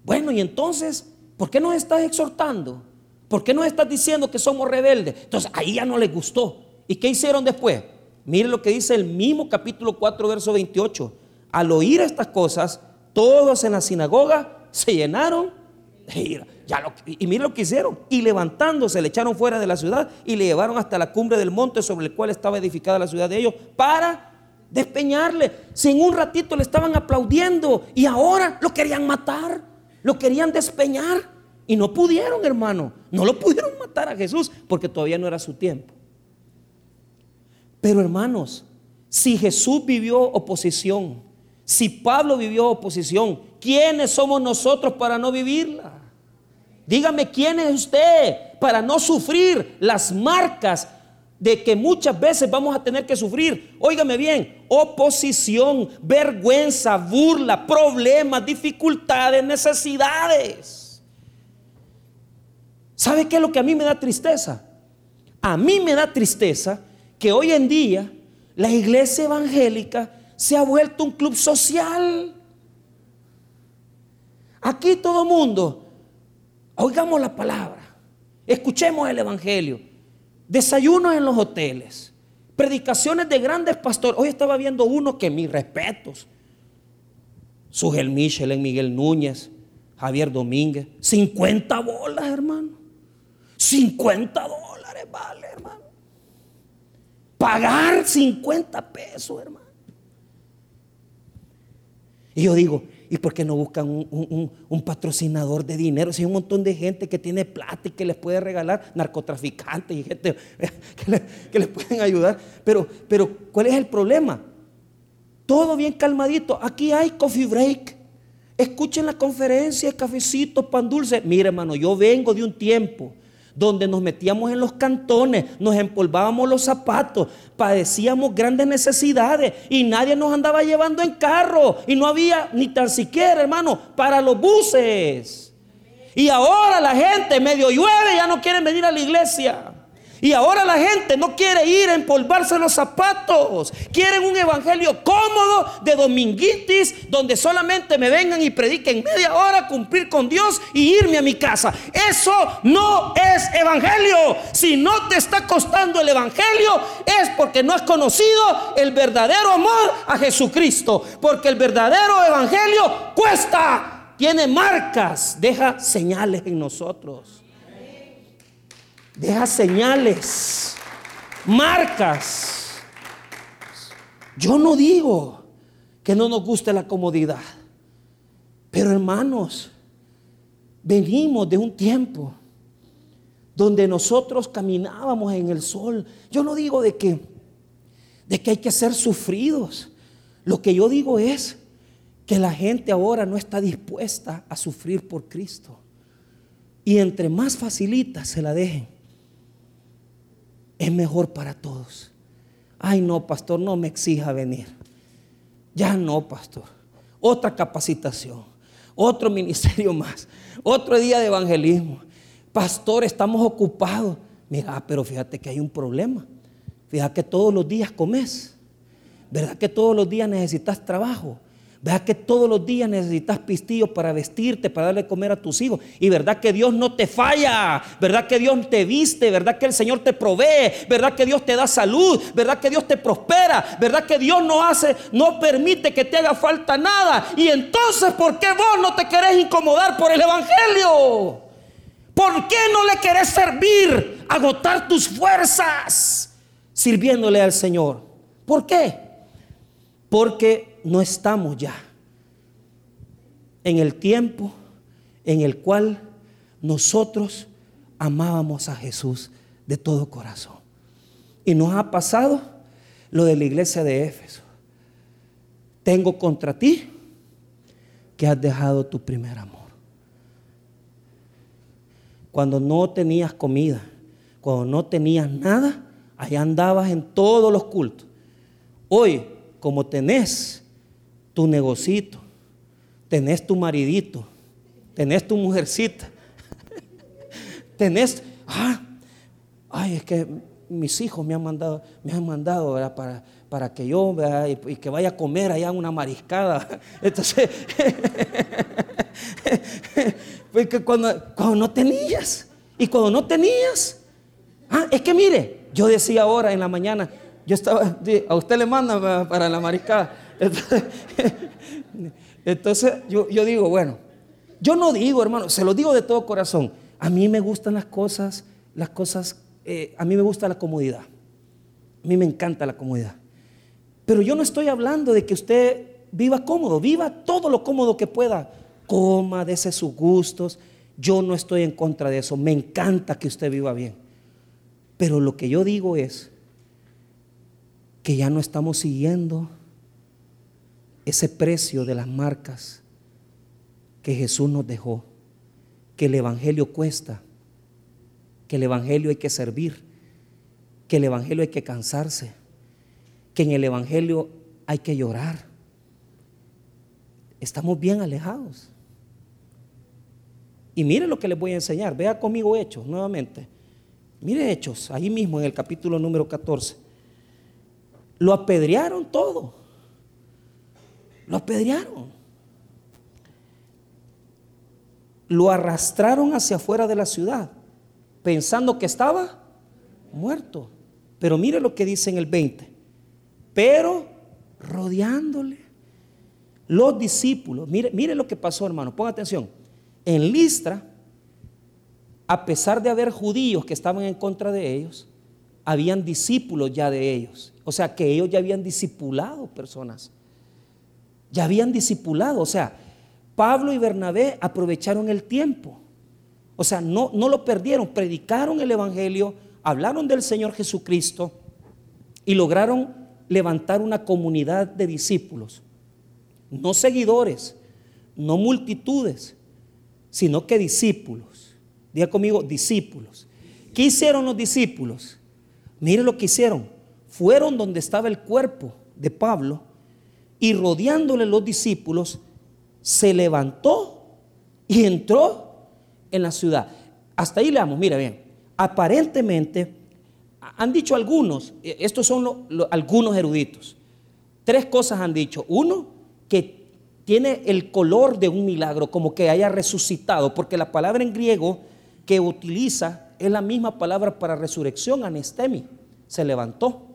Bueno, y entonces, ¿por qué nos estás exhortando? ¿Por qué nos estás diciendo que somos rebeldes? Entonces ahí ya no les gustó. ¿Y qué hicieron después? Mire lo que dice el mismo capítulo 4, verso 28. Al oír estas cosas, todos en la sinagoga se llenaron de y mire lo que hicieron. Y levantándose, le echaron fuera de la ciudad y le llevaron hasta la cumbre del monte sobre el cual estaba edificada la ciudad de ellos para despeñarle. Si en un ratito le estaban aplaudiendo y ahora lo querían matar, lo querían despeñar y no pudieron, hermano. No lo pudieron matar a Jesús porque todavía no era su tiempo. Pero hermanos, si Jesús vivió oposición, si Pablo vivió oposición, ¿quiénes somos nosotros para no vivirla? Dígame quién es usted para no sufrir las marcas de que muchas veces vamos a tener que sufrir. Óigame bien, oposición, vergüenza, burla, problemas, dificultades, necesidades. ¿Sabe qué es lo que a mí me da tristeza? A mí me da tristeza que hoy en día la iglesia evangélica se ha vuelto un club social. Aquí todo mundo Oigamos la palabra. Escuchemos el Evangelio. Desayunos en los hoteles. Predicaciones de grandes pastores. Hoy estaba viendo uno que mis respetos. Sugel Michel, Miguel Núñez, Javier Domínguez. 50 bolas, hermano. 50 dólares vale, hermano. Pagar 50 pesos, hermano. Y yo digo, ¿Y por qué no buscan un, patrocinador de dinero? Si hay un montón de gente que tiene plata y que les puede regalar, narcotraficantes y gente [LAUGHS] que, les pueden ayudar. Pero, pero, ¿cuál es el problema? Todo bien calmadito. Aquí hay coffee break. Escuchen la conferencia, cafecito, pan dulce. Mire, hermano, yo vengo de un tiempo donde nos metíamos en los cantones, nos empolvábamos los zapatos, padecíamos grandes necesidades y nadie nos andaba llevando en carro y no había ni tan siquiera, hermano, para los buses. Y ahora la gente medio llueve, ya no quieren venir a la iglesia. Y ahora la gente no quiere ir a empolvarse los zapatos. Quieren un evangelio cómodo de dominguitis donde solamente me vengan y prediquen media hora, cumplir con Dios y irme a mi casa. Eso no es evangelio. Si no te está costando el evangelio es porque no has conocido el verdadero amor a Jesucristo. Porque el verdadero evangelio cuesta, tiene marcas, deja señales en nosotros deja señales, marcas. Yo no digo que no nos guste la comodidad, pero hermanos, venimos de un tiempo donde nosotros caminábamos en el sol. Yo no digo de que de que hay que ser sufridos. Lo que yo digo es que la gente ahora no está dispuesta a sufrir por Cristo. Y entre más facilita se la dejen, es mejor para todos. Ay, no, pastor, no me exija venir. Ya no, pastor. Otra capacitación, otro [LAUGHS] ministerio más, otro día de evangelismo. Pastor, estamos ocupados. Mira, pero fíjate que hay un problema. Fíjate que todos los días comes. ¿Verdad que todos los días necesitas trabajo? ¿Verdad que todos los días necesitas pistillos para vestirte, para darle comer a tus hijos? Y verdad que Dios no te falla, verdad que Dios te viste, verdad que el Señor te provee, verdad que Dios te da salud, verdad que Dios te prospera, verdad que Dios no hace, no permite que te haga falta nada. Y entonces, ¿por qué vos no te querés incomodar por el Evangelio? ¿Por qué no le querés servir, agotar tus fuerzas sirviéndole al Señor? ¿Por qué? Porque no estamos ya en el tiempo en el cual nosotros amábamos a Jesús de todo corazón. Y nos ha pasado lo de la iglesia de Éfeso. Tengo contra ti que has dejado tu primer amor. Cuando no tenías comida, cuando no tenías nada, allá andabas en todos los cultos. Hoy, como tenés tu negocito, tenés tu maridito, tenés tu mujercita, [LAUGHS] tenés, ah, ay, es que mis hijos me han mandado, me han mandado para, para que yo y, que vaya a comer allá una mariscada. [LAUGHS] Entonces, [LAUGHS] porque cuando, cuando no tenías, y cuando no tenías, ah, es que mire, yo decía ahora en la mañana, yo estaba, a usted le manda para la mariscada. [LAUGHS] Entonces, yo, digo, bueno, yo no digo, hermano, se lo digo de todo corazón. A mí me gustan las cosas, las cosas, eh, a mí me gusta la comodidad. A mí me encanta la comodidad. Pero yo no estoy hablando de que usted viva cómodo, viva todo lo cómodo que pueda. Coma, dese sus gustos. Yo no estoy en contra de eso. Me encanta que usted viva bien. Pero lo que yo digo es que ya no estamos siguiendo ese precio de las marcas que Jesús nos dejó, que el Evangelio cuesta, que el Evangelio hay que servir, que el Evangelio hay que cansarse, que en el Evangelio hay que llorar. Estamos bien alejados. Y mire lo que les voy a enseñar. Vea conmigo Hechos nuevamente. Mire Hechos, ahí mismo en el capítulo número 14. Lo apedrearon todo. Lo apedrearon. Lo arrastraron hacia afuera de la ciudad, pensando que estaba muerto. Pero mire lo que dice en el 20. Pero rodeándole los discípulos. Mire, mire lo que pasó, hermano. Ponga atención. En Listra, a pesar de haber judíos que estaban en contra de ellos, habían discípulos ya de ellos. O sea, que ellos ya habían discipulado personas. Ya habían discipulado. O sea, Pablo y Bernabé aprovecharon el tiempo. O sea, no, no lo perdieron. Predicaron el Evangelio, hablaron del Señor Jesucristo y lograron levantar una comunidad de discípulos. No seguidores, no multitudes, sino que discípulos. Diga conmigo, discípulos. ¿Qué hicieron los discípulos? Mire lo que hicieron. Fueron donde estaba el cuerpo de Pablo y rodeándole los discípulos, se levantó y entró en la ciudad. Hasta ahí leamos, mira bien. Aparentemente, han dicho algunos, eh, estos son algunos eruditos, tres cosas han dicho. Uno, que tiene el color de un milagro, como que haya resucitado, porque la palabra en griego que utiliza es la misma palabra para resurrección, anestemi, se levantó.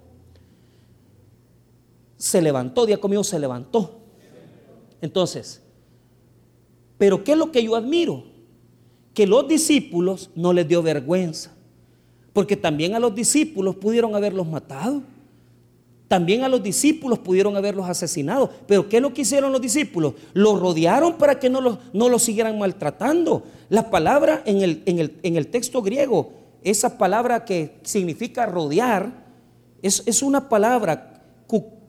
Se levantó, día conmigo, se levantó. Entonces, pero ¿qué es lo que yo admiro? Que los discípulos no les dio vergüenza, porque también a los discípulos pudieron haberlos matado. También a los discípulos pudieron haberlos asesinado. Pero ¿qué es lo que hicieron los discípulos? Los rodearon para que no los, no siguieran maltratando. La palabra en el, en el, texto griego, esa palabra que significa rodear, es, una palabra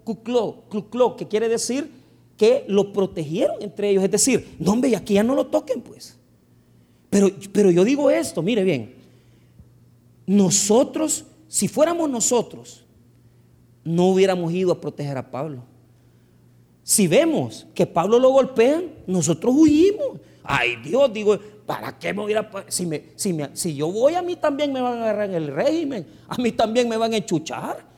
kuklo, que quiere decir que lo protegieron entre ellos. Es decir, no, hombre, y aquí ya no lo toquen, pues. Pero, pero yo digo esto, mire bien, nosotros, si fuéramos nosotros, no hubiéramos ido a proteger a Pablo. Si vemos que Pablo lo golpean, nosotros huimos. Ay Dios, digo, ¿para qué me voy a si, me, si, me, si yo voy a mí también me van a agarrar en el régimen, a mí también me van a enchuchar.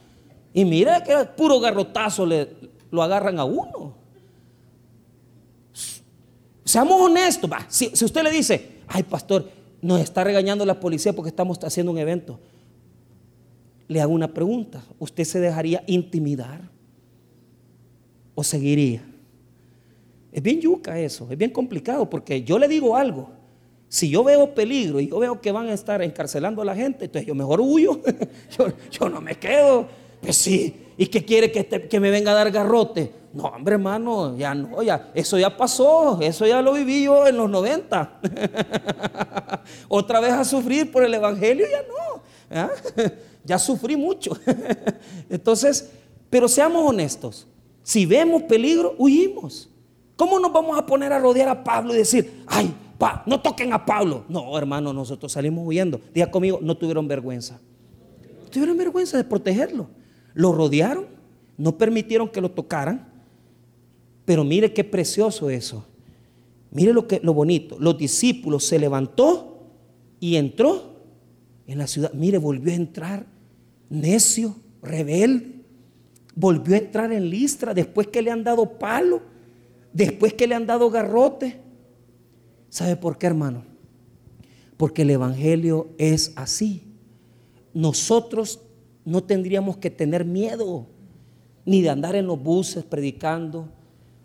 Y mira que puro garrotazo le, lo agarran a uno. Seamos honestos, Si, si usted le dice, ay pastor, nos está regañando la policía porque estamos haciendo un evento le hago una pregunta. ¿Usted se dejaría intimidar? ¿O seguiría? Es bien yuca eso, es bien complicado porque yo le digo algo. Si yo veo peligro y yo veo que van a estar encarcelando a la gente, entonces yo mejor huyo. [LAUGHS] yo, no me quedo. Pues sí, ¿y qué quiere que, que me venga a dar garrote? No, hombre, hermano, ya no, ya, eso ya pasó, eso ya lo viví yo en los 90. [LAUGHS] Otra vez a sufrir por el Evangelio, ya no. ya [LAUGHS] sufrí mucho. [LAUGHS] Entonces, pero seamos honestos, si vemos peligro, huimos. ¿Cómo nos vamos a poner a rodear a Pablo y decir, ay, pa, no toquen a Pablo? No, hermano, nosotros salimos huyendo. Diga conmigo, no tuvieron vergüenza. tuvieron vergüenza de protegerlo. Lo rodearon, no permitieron que lo tocaran. Pero mire qué precioso eso. Mire lo, que, lo bonito. Los discípulos se levantó y entró en la ciudad. Mire, volvió a entrar necio, rebelde, volvió a entrar en Listra después que le han dado palo, después que le han dado garrote. ¿Sabe por qué, hermano? Porque el Evangelio es así. Nosotros no tendríamos que tener miedo ni de andar en los buses predicando,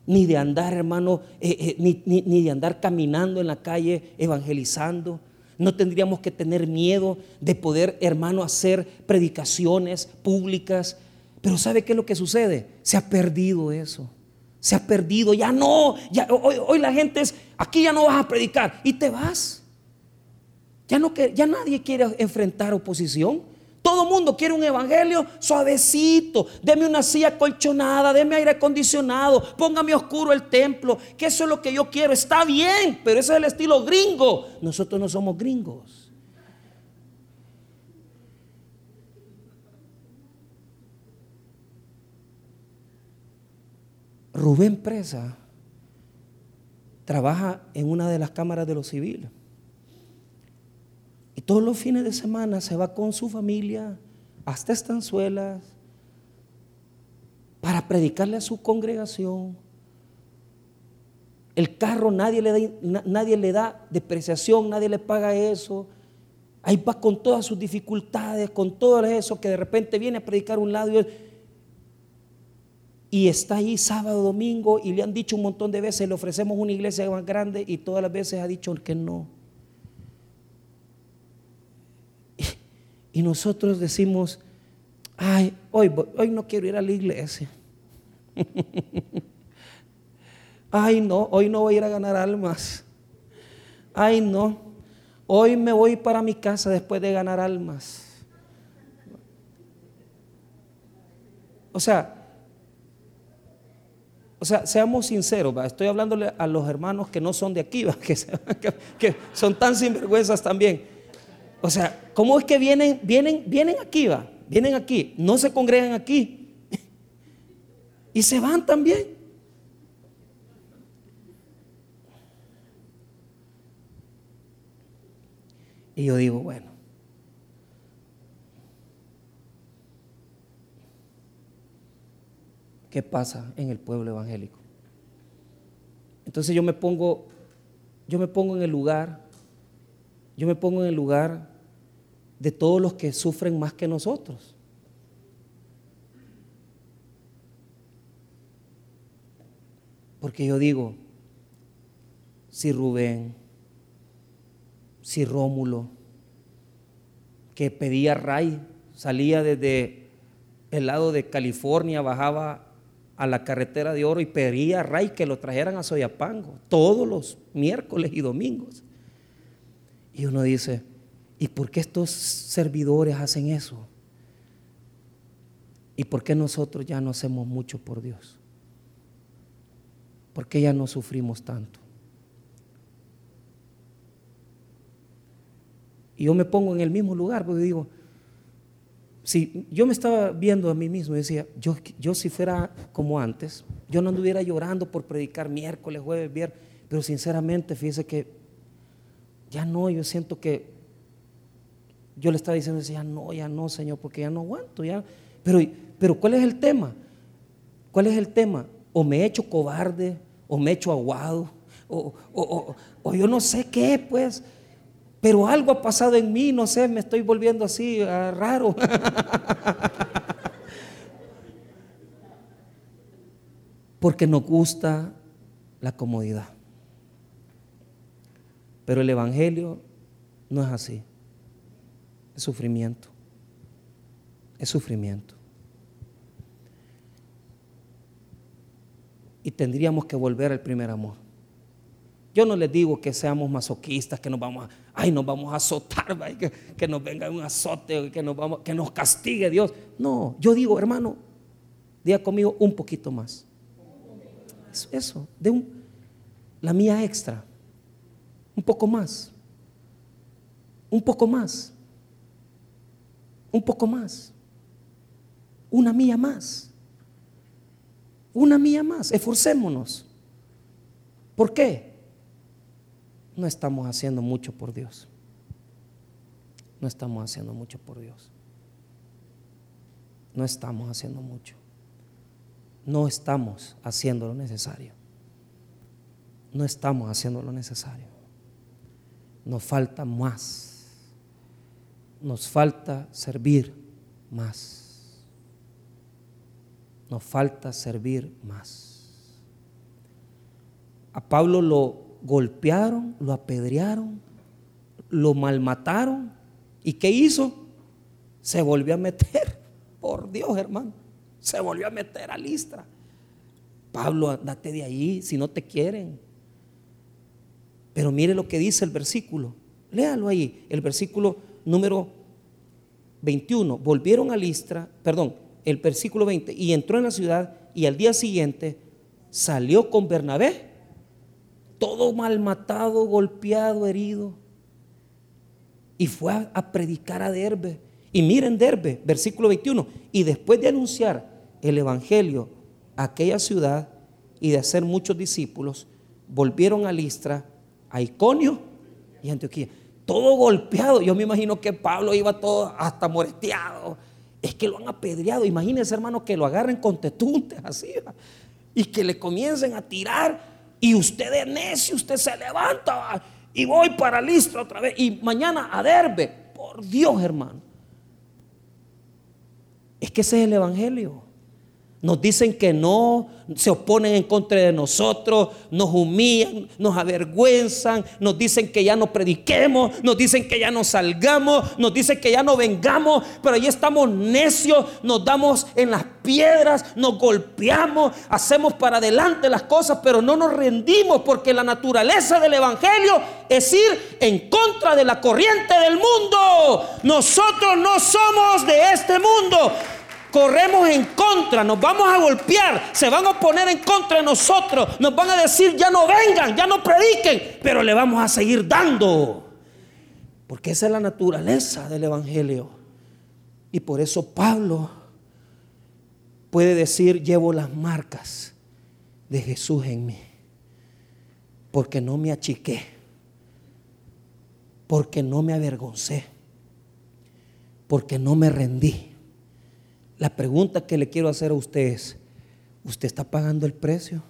ni de andar, hermano, eh, eh, ni, ni de andar caminando en la calle evangelizando no tendríamos que tener miedo de poder, hermano, hacer predicaciones públicas, Pero ¿sabe qué es lo que sucede? Se ha perdido eso. Se ha perdido. Ya no. Hoy, hoy la gente es, aquí ya no vas a predicar. Y te vas. Ya, no, ya nadie quiere enfrentar oposición. Todo mundo quiere un evangelio suavecito. Deme una silla colchonada, deme aire acondicionado, póngame oscuro el templo, que eso es lo que yo quiero. Está bien, pero ese es el estilo gringo. Nosotros no somos gringos. Rubén Presa trabaja en una de las cámaras de los civiles. Y todos los fines de semana se va con su familia hasta estanzuelas para predicarle a su congregación. El carro nadie le da, nadie le da depreciación, nadie le paga eso. Ahí va con todas sus dificultades, con todo eso que de repente viene a predicar un lado y, y está ahí sábado, domingo y le han dicho un montón de veces, le ofrecemos una iglesia más grande y todas las veces ha dicho que no. Y nosotros decimos, ay, hoy, hoy no quiero ir a la iglesia. [LAUGHS] ay, no, hoy no voy a ir a ganar almas. Ay, no, hoy me voy para mi casa después de ganar almas. O sea, o sea, seamos sinceros, estoy hablándole a los hermanos que no son de aquí, [LAUGHS] que, que son tan sinvergüenzas también. O sea, ¿cómo es que vienen, vienen, vienen aquí, va? Vienen aquí, no se congregan aquí. y se van también. Y yo digo, bueno, ¿qué pasa en el pueblo evangélico? Entonces yo me pongo, yo me pongo en el lugar, yo me pongo en el lugar de todos los que sufren más que nosotros. Porque yo digo, si Rubén, si Rómulo, que pedía Ray, salía desde el lado de California, bajaba a la carretera de oro y pedía Ray que lo trajeran a Soyapango todos los miércoles y domingos. Y uno dice, ¿Y por qué estos servidores hacen eso? ¿Y por qué nosotros ya no hacemos mucho por Dios? ¿Por qué ya no sufrimos tanto? Y yo me pongo en el mismo lugar porque digo, si yo me estaba viendo a mí mismo y decía, yo, yo si fuera como antes, yo no anduviera llorando por predicar miércoles, jueves, viernes, pero sinceramente fíjese que ya no, yo siento que yo le estaba diciendo, decía, no, ya no, Señor, porque ya no aguanto. Ya. Pero, pero ¿cuál es el tema? ¿Cuál es el tema? O me he hecho cobarde, o me he hecho aguado, o, o, yo no sé qué, pues. Pero algo ha pasado en mí, no sé, me estoy volviendo así ah, raro. [LAUGHS] Porque nos gusta la comodidad. Pero el Evangelio no es así es sufrimiento. Es sufrimiento. Y tendríamos que volver al primer amor. Yo no les digo que seamos masoquistas, que nos vamos a, ay, nos vamos a azotar, [LAUGHS] que, nos venga un azote, que nos, vamos, que nos castigue Dios. No, yo digo, hermano, diga conmigo un poquito más. Eso, eso de un, la mía extra, un poco más, un poco más un poco más, una mía más, una mía más, esforcémonos. ¿Por qué? No estamos haciendo mucho por Dios. No estamos haciendo mucho por Dios. No estamos haciendo mucho. No estamos haciendo lo necesario. No estamos haciendo lo necesario. Nos falta más nos falta servir más. Nos falta servir más. A Pablo lo golpearon, lo apedrearon, lo malmataron. ¿Y qué hizo? Se volvió a meter. [LAUGHS] Por Dios, hermano. Se volvió a meter a Listra. Pablo, andate de ahí si no te quieren. Pero mire lo que dice el versículo. Léalo ahí, el versículo número 21. Volvieron a Listra, perdón, el versículo 20. Y entró en la ciudad y al día siguiente salió con Bernabé, todo malmatado, golpeado, herido. Y fue a, predicar a Derbe. Y miren Derbe, versículo 21. Y después de anunciar el Evangelio a aquella ciudad y de hacer muchos discípulos, volvieron a Listra a Iconio y Antioquía. Todo golpeado. Yo me imagino que Pablo iba todo hasta moresteado. Es que lo han apedreado. Imagínense, hermano, que lo agarren con tetuntes así. Y que le comiencen a tirar. Y usted es necio, usted se levanta. Y voy para Listra otra vez. Y mañana a Derbe. Por Dios, hermano. Es que ese es el Evangelio. Nos dicen que no, se oponen en contra de nosotros, nos humillan, nos avergüenzan, nos dicen que ya no prediquemos, nos dicen que ya no salgamos, nos dicen que ya no vengamos, pero ahí estamos necios, nos damos en las piedras, nos golpeamos, hacemos para adelante las cosas, pero no nos rendimos porque la naturaleza del Evangelio es ir en contra de la corriente del mundo. Nosotros no somos de este mundo corremos en contra, nos vamos a golpear, se van a poner en contra de nosotros, nos van a decir ya no vengan, ya no prediquen, pero le vamos a seguir dando. Porque esa es la naturaleza del Evangelio. Y por eso Pablo puede decir, llevo las marcas de Jesús en mí. Porque no me achiqué. Porque no me avergoncé. Porque no me rendí la pregunta que le quiero hacer a usted es, ¿usted está pagando el precio?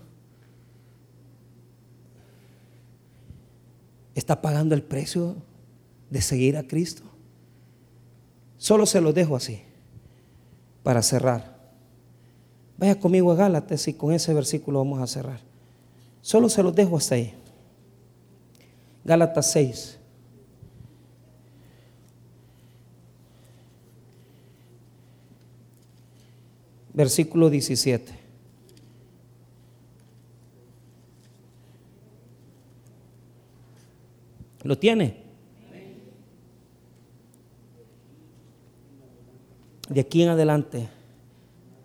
¿Está pagando el precio de seguir a Cristo? Solo se lo dejo así, para cerrar. Vaya conmigo a Gálatas y con ese versículo vamos a cerrar. Solo se lo dejo hasta ahí. Gálatas 6. Versículo 17. ¿Lo tiene? De aquí en adelante,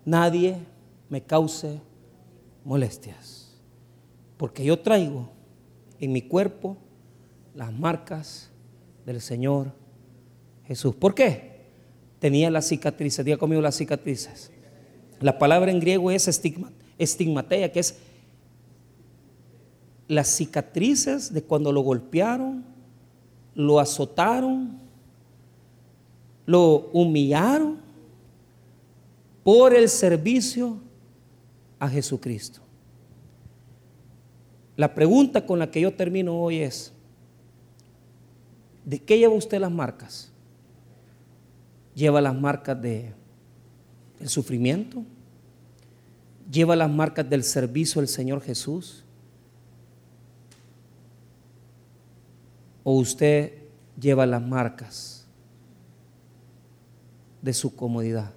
nadie me cause molestias, porque yo traigo en mi cuerpo las marcas del Señor Jesús. ¿Por qué? Tenía las cicatrices, diga conmigo las cicatrices. La palabra en griego es estigma, estigmatea, que es las cicatrices de cuando lo golpearon, lo azotaron, lo humillaron por el servicio a Jesucristo. La pregunta con la que yo termino hoy es, ¿de qué lleva usted las marcas? ¿Lleva las marcas de el sufrimiento, lleva las marcas del servicio al Señor Jesús, o usted lleva las marcas de su comodidad.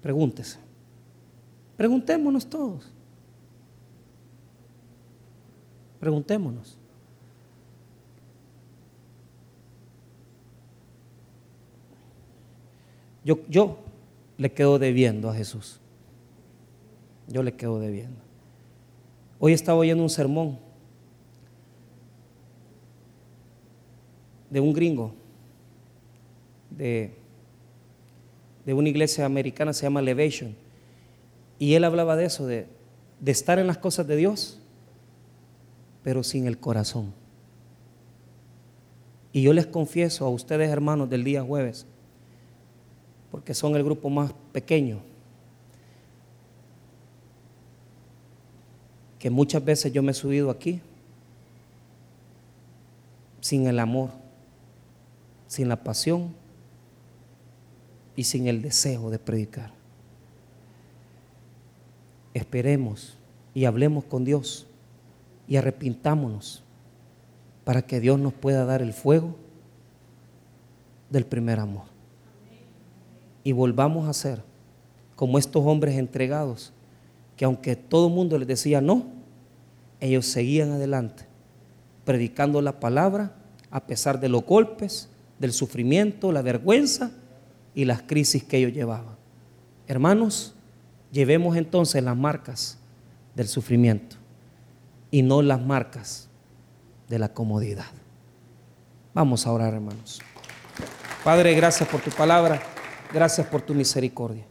Pregúntese. Preguntémonos todos. Preguntémonos. Yo, yo le quedo debiendo a Jesús. Yo le quedo debiendo. Hoy estaba oyendo un sermón de un gringo de, de una iglesia americana, se llama Elevation. Y él hablaba de eso, de, de estar en las cosas de Dios, pero sin el corazón. Y yo les confieso a ustedes, hermanos, del día jueves, porque son el grupo más pequeño. Que muchas veces yo me he subido aquí sin el amor, sin la pasión y sin el deseo de predicar. Esperemos y hablemos con Dios y arrepintámonos para que Dios nos pueda dar el fuego del primer amor. Y volvamos a ser como estos hombres entregados, que aunque todo el mundo les decía no, ellos seguían adelante, predicando la palabra a pesar de los golpes, del sufrimiento, la vergüenza y las crisis que ellos llevaban. Hermanos, llevemos entonces las marcas del sufrimiento y no las marcas de la comodidad. Vamos a orar, hermanos. Padre, gracias por tu palabra, gracias por tu misericordia.